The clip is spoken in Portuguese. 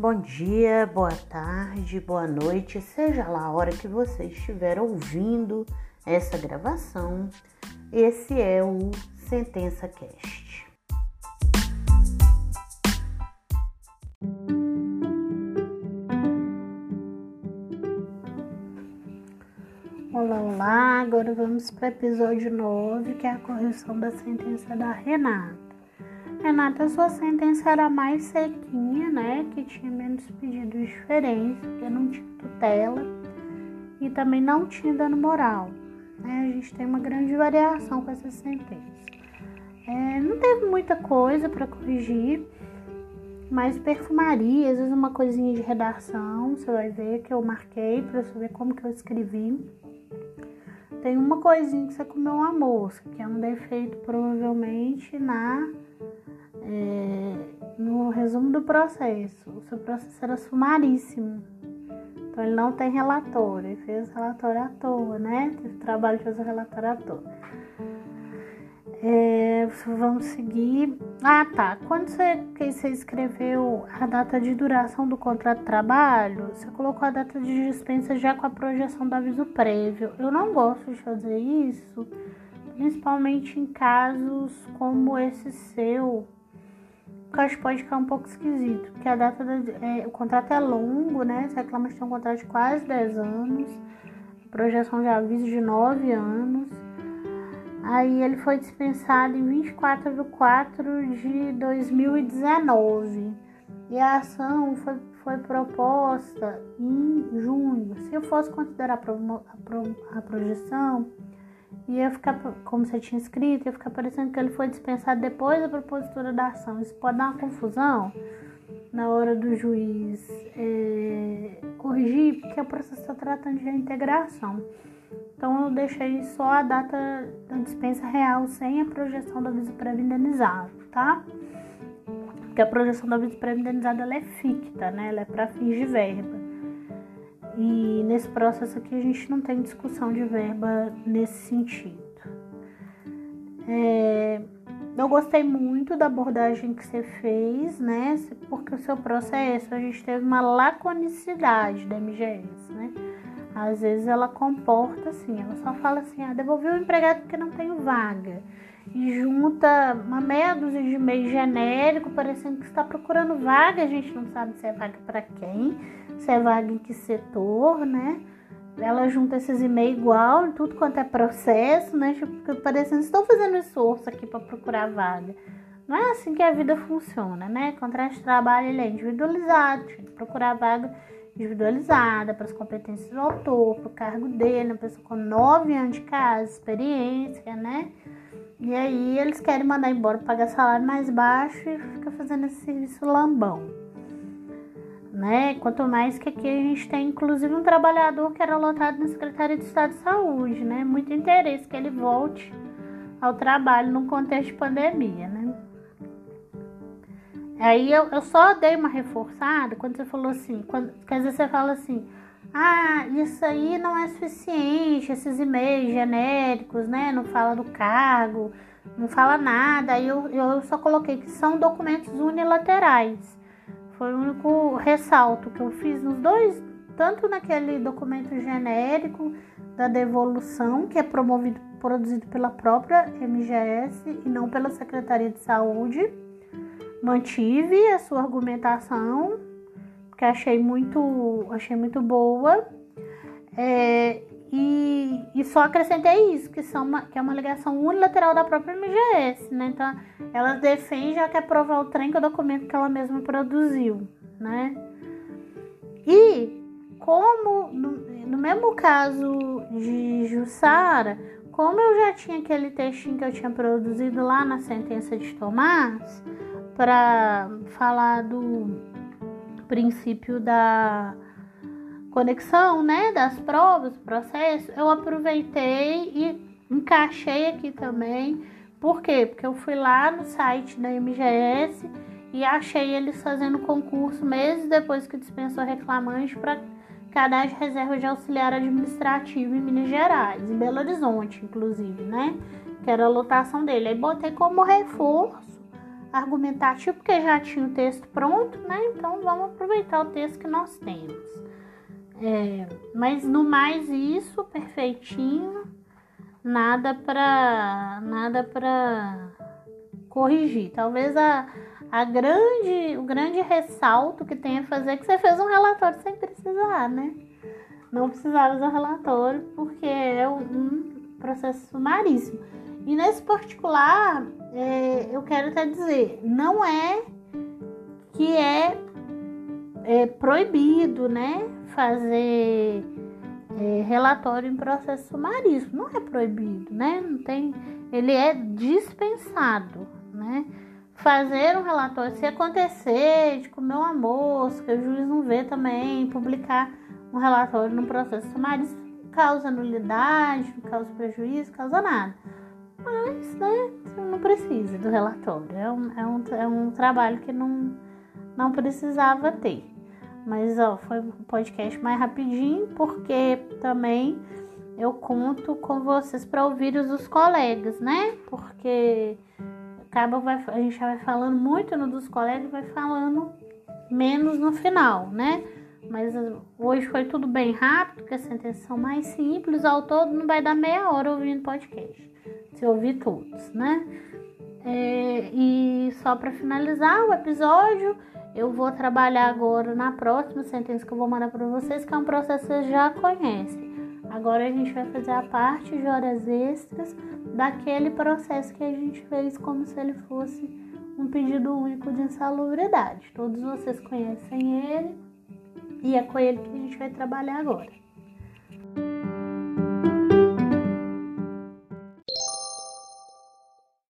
Bom dia, boa tarde, boa noite, seja lá a hora que você estiver ouvindo essa gravação. Esse é o Sentença Cast. Olá, olá, agora vamos para o episódio 9, que é a correção da sentença da Renata. Renata, sua sentença era mais sequinha, né? Que tinha menos pedidos diferentes, porque não tinha tutela e também não tinha dano moral. Né? A gente tem uma grande variação com essa sentença. É, não teve muita coisa para corrigir, mas perfumaria, às vezes uma coisinha de redação, você vai ver que eu marquei para ver como que eu escrevi. Tem uma coisinha que você comeu uma mosca, que é um defeito provavelmente na é, no resumo do processo, o seu processo era sumaríssimo. Então ele não tem relatório, ele fez relatório à toa, né? Teve trabalho de fazer relatório à toa. É, vamos seguir. Ah, tá. Quando você, você escreveu a data de duração do contrato de trabalho, você colocou a data de dispensa já com a projeção do aviso prévio. Eu não gosto de fazer isso, principalmente em casos como esse seu, que eu acho que pode ficar um pouco esquisito, porque a data da, é, o contrato é longo, né? Você reclama que tem um contrato de quase 10 anos, projeção de aviso de 9 anos. Aí ele foi dispensado em 24 de 4 de 2019. E a ação foi, foi proposta em junho. Se eu fosse considerar a, pro, a, pro, a projeção, ia ficar, como você tinha escrito, ia ficar parecendo que ele foi dispensado depois da propositura da ação. Isso pode dar uma confusão na hora do juiz é, corrigir, porque o processo está tratando de reintegração. Então eu deixei só a data da dispensa real sem a projeção do aviso prévio indenizado, tá? Porque a projeção do aviso prévio indenizado ela é ficta, né? Ela é para fins de verba. E nesse processo aqui a gente não tem discussão de verba nesse sentido. É, eu gostei muito da abordagem que você fez, né? Porque o seu processo a gente teve uma laconicidade da MGS, né? Às vezes ela comporta assim, ela só fala assim, ah, devolvi o empregado porque não tenho vaga. E junta uma meia dúzia de e-mail genérico, parecendo que está procurando vaga, a gente não sabe se é vaga para quem se é vaga em que setor, né? Ela junta esses e-mails igual, tudo quanto é processo, né? Tipo, parecendo estou fazendo esforço aqui para procurar vaga. Não é assim que a vida funciona, né? Contrato de trabalho ele é individualizado, procurar vaga individualizada para as competências do autor, para o cargo dele, uma pessoa com nove anos de casa, experiência, né? E aí eles querem mandar embora, pagar salário mais baixo e fica fazendo esse serviço lambão né? Quanto mais que aqui a gente tem, inclusive, um trabalhador que era lotado na Secretaria de Estado de Saúde, né? Muito interesse que ele volte ao trabalho num contexto de pandemia, né? Aí eu, eu só dei uma reforçada quando você falou assim, quando, quer dizer, você fala assim, ah, isso aí não é suficiente, esses e-mails genéricos, né? Não fala do cargo, não fala nada. Eu, eu só coloquei que são documentos unilaterais. Foi o único ressalto que eu fiz nos dois, tanto naquele documento genérico da devolução, que é promovido, produzido pela própria MGS e não pela Secretaria de Saúde. Mantive a sua argumentação, que achei muito, achei muito boa. É, e, e só acrescentei isso, que, são uma, que é uma ligação unilateral da própria MGS, né? Então, ela defende já provar o trem que é o documento que ela mesma produziu, né? E como no, no mesmo caso de Jussara, como eu já tinha aquele textinho que eu tinha produzido lá na sentença de Tomás para falar do princípio da conexão, né, das provas, processo, eu aproveitei e encaixei aqui também. Por quê? Porque eu fui lá no site da MGS e achei eles fazendo concurso meses depois que dispensou reclamante para cadastro de reserva de auxiliar administrativo em Minas Gerais, em Belo Horizonte, inclusive, né? Que era a lotação dele. Aí botei como reforço argumentativo, porque já tinha o texto pronto, né? Então vamos aproveitar o texto que nós temos. É, mas no mais isso, perfeitinho, nada para nada para corrigir. Talvez a, a grande, o grande ressalto que tem a fazer é que você fez um relatório sem precisar, né? Não precisava usar relatório porque é um processo sumaríssimo. E nesse particular, é, eu quero até dizer, não é que é, é proibido, né, fazer é, relatório em processo sumaríssimo. Não é proibido, né? Não tem, ele é dispensado, né? Fazer um relatório, se acontecer de comer uma mosca, o juiz não vê também, publicar um relatório no processo sumaríssimo causa nulidade, causa prejuízo, causa nada. Mas, né, não precisa do relatório. É um, é um, é um trabalho que não, não precisava ter. Mas, ó, foi um podcast mais rapidinho, porque também eu conto com vocês para ouvir os dos colegas, né? Porque acaba vai, a gente já vai falando muito no dos colegas e vai falando menos no final, né? Mas hoje foi tudo bem rápido, porque as sentenças são mais simples. Ao todo não vai dar meia hora ouvindo podcast, se ouvir todos, né? É, e só para finalizar o episódio, eu vou trabalhar agora na próxima sentença que eu vou mandar para vocês, que é um processo que vocês já conhecem. Agora a gente vai fazer a parte de horas extras daquele processo que a gente fez como se ele fosse um pedido único de insalubridade. Todos vocês conhecem ele e é com ele que a gente vai trabalhar agora.